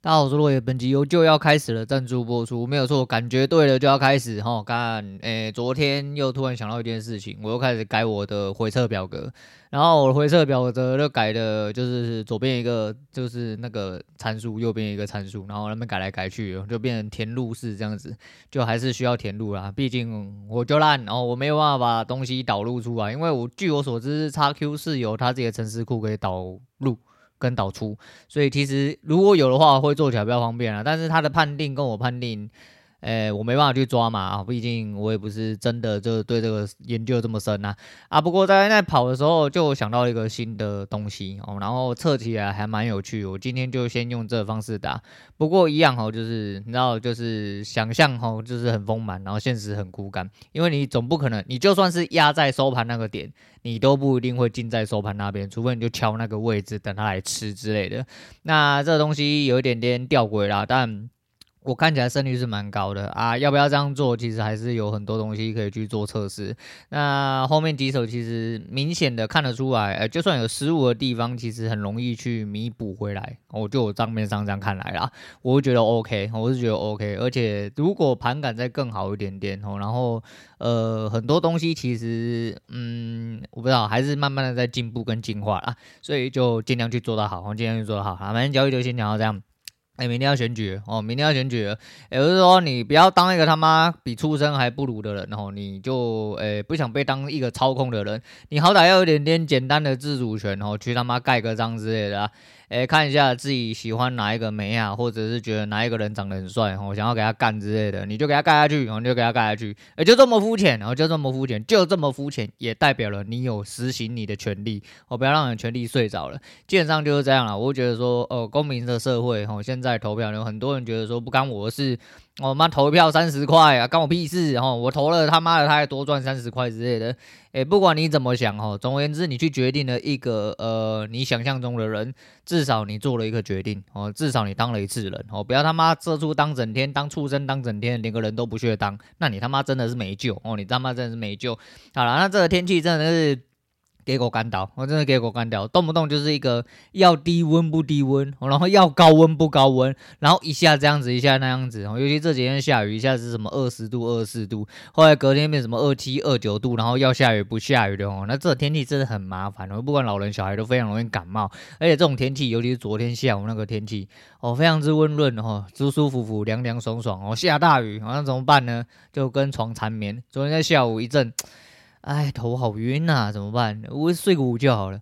大家好，我是落叶，本集由就要开始了，赞助播出，没有错，感觉对了就要开始哈。干，诶、昨天又突然想到一件事情，我又开始改我的回测表格，然后我的回测表格就改的，就是左边一个就是那个参数，右边一个参数，然后那边改来改去，就变成填入式这样子，就还是需要填入啦。毕竟我就烂，然后我没有办法把东西导入出来，因为我据我所知，XQ 是由它自己的程式库可以导入。跟导出，所以其实如果有的话，会做起来比较方便啊。但是它的判定跟我判定。诶、我没办法去抓嘛啊，毕竟我也不是真的就对这个研究这么深呐啊。不过在那跑的时候，就想到一个新的东西哦，然后测起来还蛮有趣。我今天就先用这个方式打，不过一样哦，就是你知道，就是想象哦，就是很丰满，然后现实很骨感。因为你总不可能，你就算是压在收盘那个点，你都不一定会进在收盘那边，除非你就敲那个位置等它来吃之类的。那这东西有一点点吊诡啦，但。我看起来胜率是蛮高的啊，要不要这样做？其实还是有很多东西可以去做测试。那后面几手其实明显的看得出来，呃，就算有失误的地方，其实很容易去弥补回来。我就我账面上这样看来啦，我觉得 OK，我是觉得 OK。而且如果盘感再更好一点点哦，然后呃很多东西其实嗯我不知道，还是慢慢的在进步跟进化啦，所以就尽量去做到好，尽量去做到好。好，反正交易就先讲到这样。哎、明天要选举哦，明天要选举。也就是说，你不要当一个他妈比畜生还不如的人，哦你就诶、不想被当一个操控的人，你好歹要有点点简单的自主权哦，去他妈盖个章之类的。诶，看一下自己喜欢哪一个美啊，或者是觉得哪一个人长得很帅，我想要给他干之类的，你就给他干下去，然后就给他干下去，诶，就这么肤浅，然后就这么肤浅，就这么肤浅，也代表了你有实行你的权利，我不要让你的权利睡着了，基本上就是这样了。我觉得说，哦，公民的社会，哦，现在投票有很多人觉得说不干我的事。我妈投票三十块啊，关我屁事哦！我投了他妈的，他还多赚三十块之类的。诶，不管你怎么想哦，总而言之，你去决定了一个呃你想象中的人，至少你做了一个决定哦，至少你当了一次人哦，不要他妈这出当整天，当畜生当整天，连个人都不屑当，那你他妈真的是没救哦！你他妈真的是没救。好了，那这个天气真的是。给我干倒，我真的给我干掉，动不动就是一个要低温不低温，然后要高温不高温，然后一下这样子，一下那样子，尤其这几天下雨，一下子什么二十度、二十四度，后来隔天变什么二七、二九度，然后要下雨不下雨的哦，那这天气真的很麻烦哦，不管老人小孩都非常容易感冒，而且这种天气，尤其是昨天下午那个天气哦，非常之温润哦，舒舒服服、凉凉爽爽哦，下大雨，好像怎么办呢？就跟床缠绵。昨天在下午一阵。哎，头好晕呐、怎么办？我睡个午觉好了。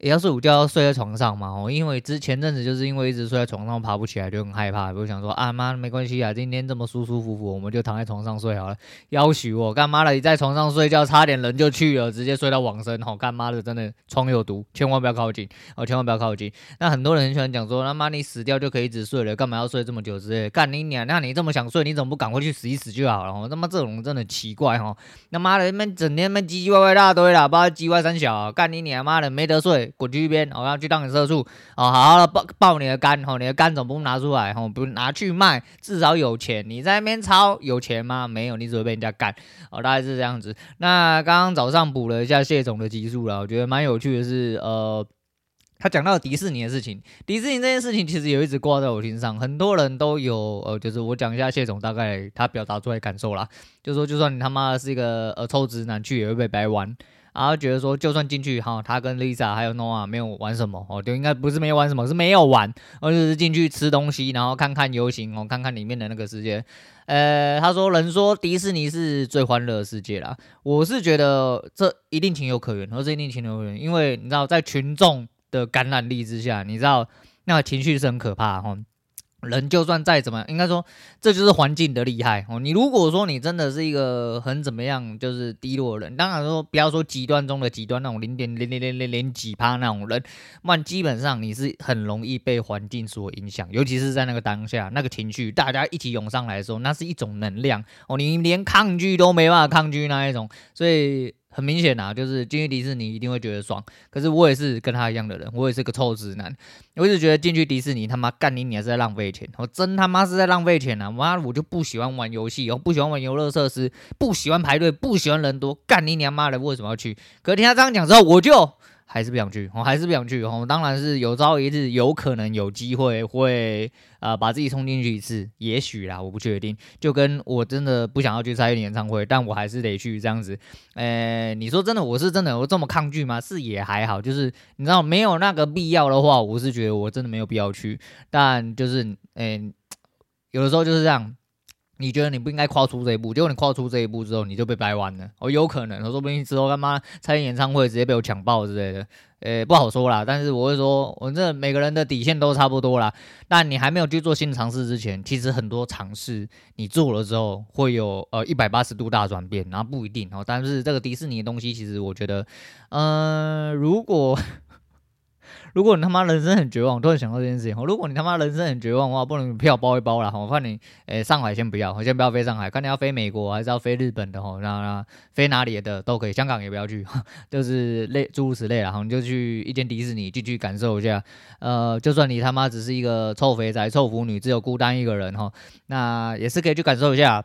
也要睡午觉，要睡在床上嘛？哦，因为之前阵子就是因为一直睡在床上爬不起来，就很害怕。我想说啊妈，没关系啊，今天这么舒舒服服，我们就躺在床上睡好了。要许我干妈的，你在床上睡觉，差点人就去了，直接睡到往生。好，干妈的，真的床有毒，千万不要靠近哦，千万不要靠近。那很多人很喜欢讲说，他妈你死掉就可以一直睡了，干嘛要睡这么久之类的？干你娘！那你这么想睡，你怎么不赶快去死一死就好了？哦，他妈这种真的奇怪哈！他妈的，他妈整天他妈唧唧歪歪一大堆啦，不知道唧歪三小，干你娘妈的没得睡，滚去一边，我。要去当你社畜哦，好好的爆爆你的肝哦，你的肝总不拿出来哦，不拿去卖，至少有钱。你在那边抄有钱吗？没有，你只会被人家干哦，大概是这样子。那刚刚早上补了一下谢总的集数了，我觉得蛮有趣的是，呃，他讲到迪士尼的事情，迪士尼这件事情其实有一直挂在我心上，很多人都有呃，就是我讲一下谢总大概他表达出来感受啦，就说就算你他妈是一个呃臭直男去也会被白玩。然后觉得说，就算进去哈，他跟 Lisa 还有 Noah 没有玩什么哦，就应该不是没有玩什么，是没有玩，而是进去吃东西，然后看看游行哦，看看里面的那个世界。呃，他说人说迪士尼是最欢乐的世界啦，我是觉得这一定情有可原，而这一定情有可原，因为你知道在群众的感染力之下，你知道那个情绪是很可怕哈。人就算再怎么样，应该说这就是环境的厉害哦。你如果说你真的是一个很怎么样，就是低落的人，当然说不要说极端中的极端那种零点零零零零零几趴那种人，那基本上你是很容易被环境所影响，尤其是在那个当下那个情绪，大家一起涌上来的时候，那是一种能量哦，你连抗拒都没办法抗拒那一种，所以。很明显啊，就是进去迪士尼一定会觉得爽。可是我也是跟他一样的人，我也是个臭直男。我一直觉得进去迪士尼他妈干你你还是在浪费钱，我真他妈是在浪费钱啊！妈，我就不喜欢玩游戏，我不喜欢玩游乐设施，不喜欢排队，不喜欢人多，干你娘妈的为什么要去？可是听他这样讲之后，我就。还是不想去，我还是不想去。我当然是有朝一日有可能有机会会呃把自己冲进去一次，也许啦，我不确定。就跟我真的不想要去参与演唱会，但我还是得去这样子。呃，你说真的，我是真的有这么抗拒吗？是也还好，就是你知道没有那个必要的话，我是觉得我真的没有必要去。但就是，呃，有的时候就是这样。你觉得你不应该跨出这一步，结果你跨出这一步之后，你就被掰弯了。哦，有可能，说不定之后他妈参演演唱会直接被我抢爆之类的，诶，不好说啦。但是我会说，我这每个人的底线都差不多啦。但你还没有去做新尝试之前，其实很多尝试你做了之后会有呃一百八十度大转变，然后不一定哦。但是这个迪士尼的东西，其实我觉得，嗯、如果。如果你他妈人生很绝望，突然想到这件事情，如果你他妈人生很绝望的话，不能票包一包啦。我看你，诶、上海先不要，我先不要飞上海，看你要飞美国还是要飞日本的吼，那那飞哪里的都可以，香港也不要去，就是类诸如此类啦，你就去一间迪士尼，进去感受一下。呃，就算你他妈只是一个臭肥宅、臭腐女，只有孤单一个人哈，那也是可以去感受一下。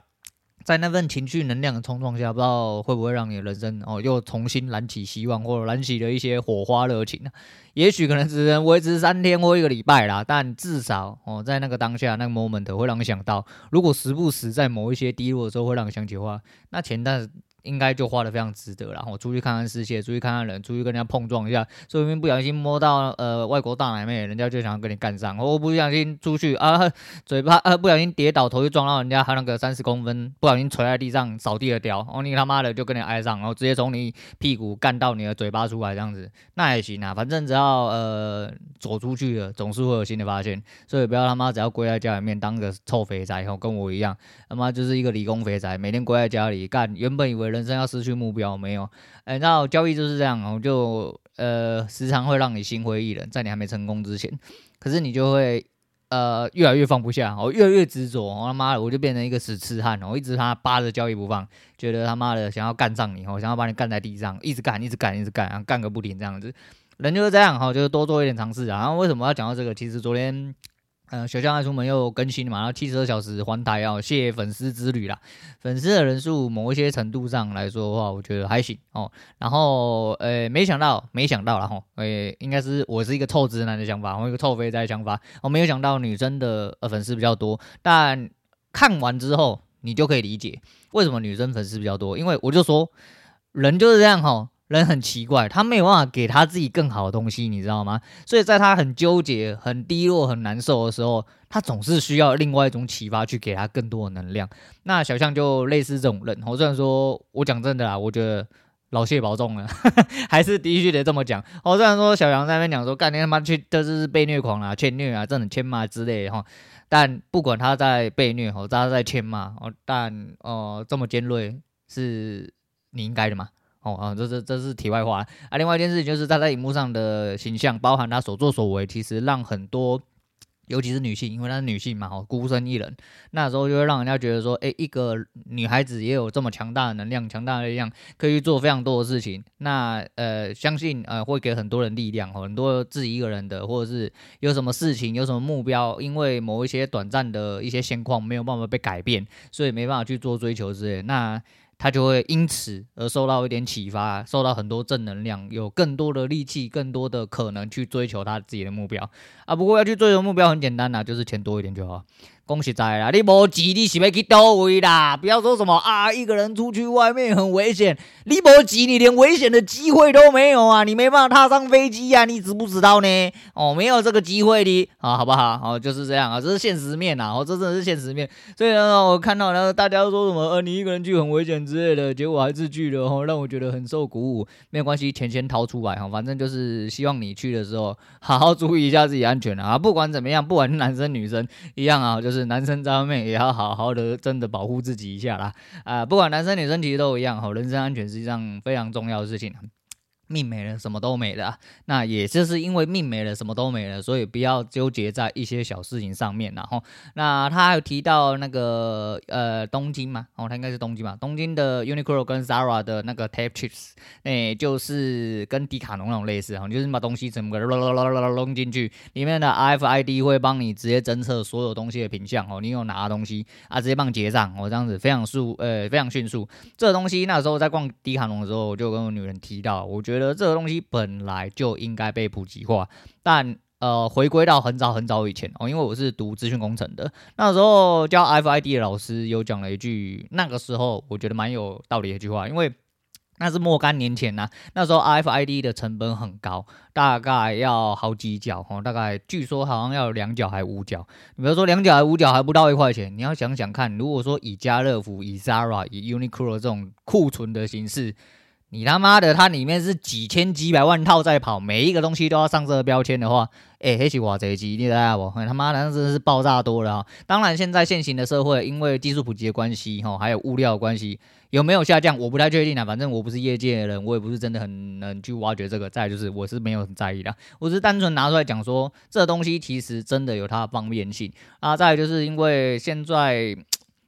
在那份情绪能量的冲撞下，不知道会不会让你的人生哦又重新燃起希望，或者燃起了一些火花热情呢？也许可能只能维持三天或一个礼拜啦，但至少哦在那个当下那个 moment 会让你想到，如果时不时在某一些低落的时候会让你想起的话，那前段。应该就花的非常值得，然后出去看看世界，出去看看人，出去跟人家碰撞一下，说不定不小心摸到呃外国大奶妹，人家就想要跟你干上。我不小心出去啊，嘴巴啊不小心跌倒，头就撞到人家，还那个三十公分，不小心垂在地上扫地的屌，哦你他妈的就跟你挨上，然后直接从你屁股干到你的嘴巴出来这样子，那也行啊，反正只要呃走出去了，总是会有新的发现，所以不要他妈只要跪在家里面当个臭肥宅，然后跟我一样，他妈就是一个理工肥宅，每天跪在家里干，原本以为。人生要失去目标没有？哎、欸，那交易就是这样哦，就呃时常会让你心灰意冷，在你还没成功之前，可是你就会呃越来越放不下，我越来越执着，我他妈的我就变成一个死痴汉，我一直他扒着交易不放，觉得他妈的想要干上你，我想要把你干在地上，一直干，一直干，一直干，然后干个不停这样子，人就是这样哈，就是多做一点尝试啊。然后为什么要讲到这个？其实昨天。嗯，小象爱出门又更新嘛，然后七十二小时环台哦，谢谢粉丝之旅啦。粉丝的人数某一些程度上来说的话，我觉得还行哦。然后呃，没想到，没想到啦吼，呃，应该是我是一个臭直男的想法，我一个臭肥宅的想法，我没有想到女生的呃粉丝比较多。但看完之后，你就可以理解为什么女生粉丝比较多，因为我就说人就是这样吼。人很奇怪，他没有办法给他自己更好的东西，你知道吗？所以在他很纠结、很低落、很难受的时候，他总是需要另外一种启发去给他更多的能量。那小象就类似这种人。我虽然说我讲真的啦，我觉得老谢保重了，还是必须得这么讲。我虽然说小杨在那边讲说，干你他妈去，这是被虐狂啊，欠虐啊，这种欠骂之类的哈。但不管他在被虐，或他在欠骂，哦，但哦、这么尖锐是你应该的吗？哦啊，这这这是题外话啊。另外一件事情就是他在荧幕上的形象，包含他所作所为，其实让很多，尤其是女性，因为她是女性嘛，哦，孤身一人，那时候就会让人家觉得说，诶，一个女孩子也有这么强大的能量、强大的力量，可以去做非常多的事情。那呃，相信呃会给很多人力量，很多自己一个人的，或者是有什么事情、有什么目标，因为某一些短暂的一些现况没有办法被改变，所以没办法去做追求之类。那他就会因此而受到一点启发，受到很多正能量，有更多的力气，更多的可能去追求他自己的目标啊。不过要去追求目标很简单呐，就是钱多一点就好。讲实在啦，你无钱，你是要去倒位啦？不要说什么啊，一个人出去外面很危险。你无钱，你连危险的机会都没有啊！你没办法踏上飞机呀，你知不知道呢？哦，没有这个机会的啊，好不好？哦，就是这样啊，这是现实面呐，哦，这真的是现实面。所以呢，我看到呢，大家都说什么，呃，你一个人去很危险之类的，结果还是去了，哦，让我觉得很受鼓舞。没有关系，钱先掏出来哈，反正就是希望你去的时候好好注意一下自己安全啊。不管怎么样，不管男生女生一样啊，就是。是男生在外面也要好好的，真的保护自己一下啦！啊、不管男生女生其实都一样哈，人身安全实际上非常重要的事情。命没了，什么都没了。那也就是因为命没了，什么都没了，所以不要纠结在一些小事情上面。然后，那他还有提到那个呃东京嘛，哦，他应该是东京嘛，东京的 Uniqlo 跟 Zara 的那个 Tap Chips，哎，就是跟迪卡侬那种类似哈，就是你把东西整个扔进去，里面的 RFID 会帮你直接侦测所有东西的品项哦，你有拿东西啊，直接帮你结账哦，这样子非常速，呃，非常迅速。这东西那时候在逛迪卡侬的时候，我就跟我女人提到，我觉得。觉得这个东西本来就应该被普及化，但呃，回归到很早很早以前哦，因为我是读资讯工程的，那时候教 FID 的老师有讲了一句，那个时候我觉得蛮有道理的一句话，因为。那是若干年前呐、啊，那时候 RFID 的成本很高，大概要好几角哦，大概据说好像要两角还五角。你比如说两角还五角还不到一块钱，你要想想看，如果说以家乐福、以 Zara、以 Uniqlo 这种库存的形式。你他妈的，它里面是几千几百万套在跑，每一个东西都要上这个标签的话，诶，黑起我这一集，你知道不？他妈的，那真的是爆炸多了啊！当然，现在现行的社会，因为技术普及的关系，哈，还有物料的关系，有没有下降，我不太确定啊。反正我不是业界的人，我也不是真的很能去挖掘这个。再就是，我是没有很在意的，我是单纯拿出来讲说，这东西其实真的有它的方便性啊。再就是因为现在。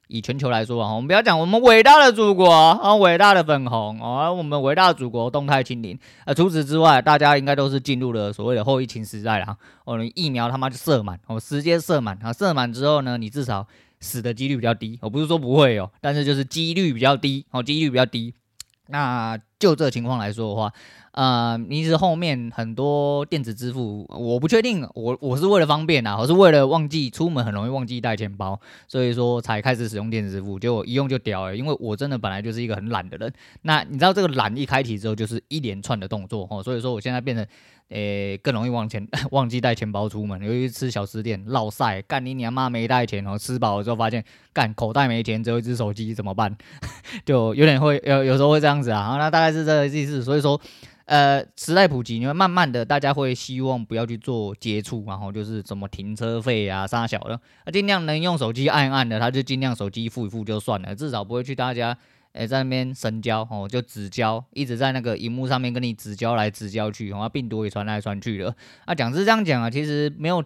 以全球来说啊，我们不要讲我们伟大的祖国啊，伟大的粉红啊，我们伟大的祖国动态清零啊。除此之外，大家应该都是进入了所谓的后疫情时代了。哦，你疫苗他妈就射满，哦，直接射满啊，射满之后呢，你至少死的几率比较低。我不是说不会哦，但是就是几率比较低，哦，几率比较低。那就这情况来说的话。呃，其实后面很多电子支付，我不确定，我我是为了方便啊，我是为了忘记出门很容易忘记带钱包，所以说才开始使用电子支付，结果一用就屌了，因为我真的本来就是一个很懒的人。那你知道这个懒一开启之后，就是一连串的动作哦，所以说我现在变得，诶、更容易忘钱，忘记带钱包出门，尤其吃小吃店，落晒，干你娘妈没带钱哦，吃饱了之后发现干口袋没钱，只有一只手机怎么办？就有点会有有时候会这样子啊，然后那大概是这个意思，所以说。呃，时代普及，你会慢慢的，大家会希望不要去做接触，然后就是什么停车费啊、啥小的，尽量能用手机按按的，他就尽量手机付一付就算了，至少不会去大家诶、在那边深交哦，就指交，一直在那个荧幕上面跟你指交来指交去，然后病毒也传来传去的。啊，讲是这样讲啊，其实没有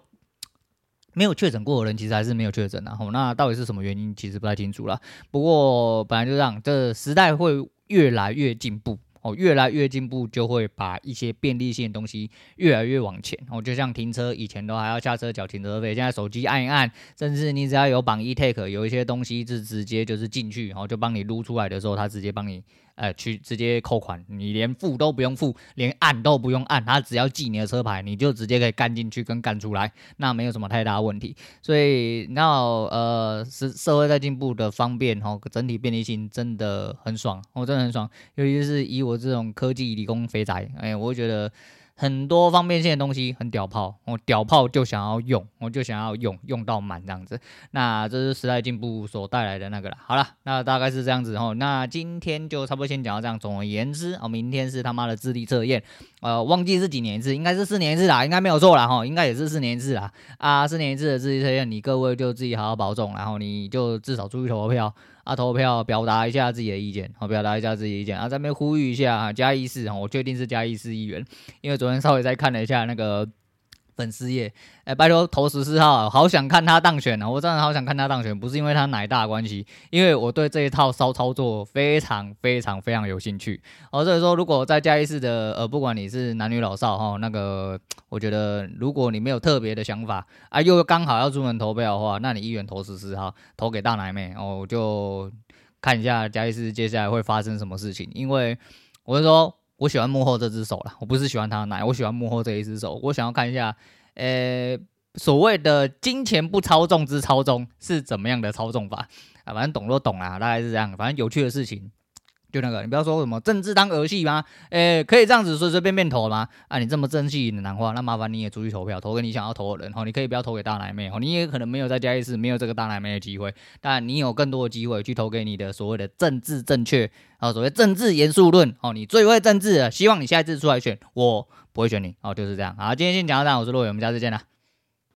没有确诊过的人，其实还是没有确诊的。哦，那到底是什么原因，其实不太清楚了。不过本来就这样，这时代会越来越进步。哦，越来越进步，就会把一些便利性的东西越来越往前。哦，就像停车，以前都还要下车缴停车费，现在手机按一按，甚至你只要有榜一 take，有一些东西是直接就是进去，然后就帮你撸出来的时候，它直接帮你。呃，去直接扣款，你连付都不用付，连按都不用按，他只要记你的车牌，你就直接可以干进去跟干出来，那没有什么太大问题。所以，那呃，是社会在进步的方便哈，整体便利性真的很爽，我真的很爽，尤其是以我这种科技理工肥宅，哎，我觉得。很多方便性的东西很屌炮，我屌炮就想要用，我就想要用，用到满这样子。那这是时代进步所带来的那个了。好了，那大概是这样子哦。那今天就差不多先讲到这样。总而言之，哦，明天是他妈的智力测验，呃，忘记是几年一次，应该是四年一次啦，应该没有错啦哈，应该也是四年一次啦。啊，四年一次的智力测验，你各位就自己好好保重，然后你就至少出去投个票。啊，投票表达一下自己的意见，好，表达一下自己意见啊，在那边呼吁一下啊，嘉义市啊，我确定是嘉义市议员，因为昨天稍微再看了一下那个粉丝页，哎、拜托投十四号，好想看他当选啊，我真的好想看他当选，不是因为他奶大关系，因为我对这一套骚操作非常非常非常有兴趣，哦，所以说如果在嘉义市的，呃，不管你是男女老少哈，那个。我觉得，如果你没有特别的想法啊，又刚好要出门投票的话，那你一元投十四号，投给大奶妹哦，就看一下嘉义市接下来会发生什么事情。因为我是说，我喜欢幕后这只手了，我不是喜欢他的奶，我喜欢幕后这一只手。我想要看一下，呃，所谓的金钱不操纵之操纵是怎么样的操纵法啊？反正懂都懂啦，大概是这样。反正有趣的事情。就那个，你不要说什么政治当儿戏吗？诶、可以这样子随随便便投吗？啊，你这么正气的男话，那麻烦你也出去投票，投给你想要投的人哦。你可以不要投给大奶妹哦，你也可能没有在嘉义市没有这个大奶妹的机会，但你有更多的机会去投给你的所谓的政治正确啊，所谓政治严肃论哦，你最会政治了，希望你下一次出来选，我不会选你哦，就是这样。好，今天先讲到这，我是洛伟，我们下次见啦。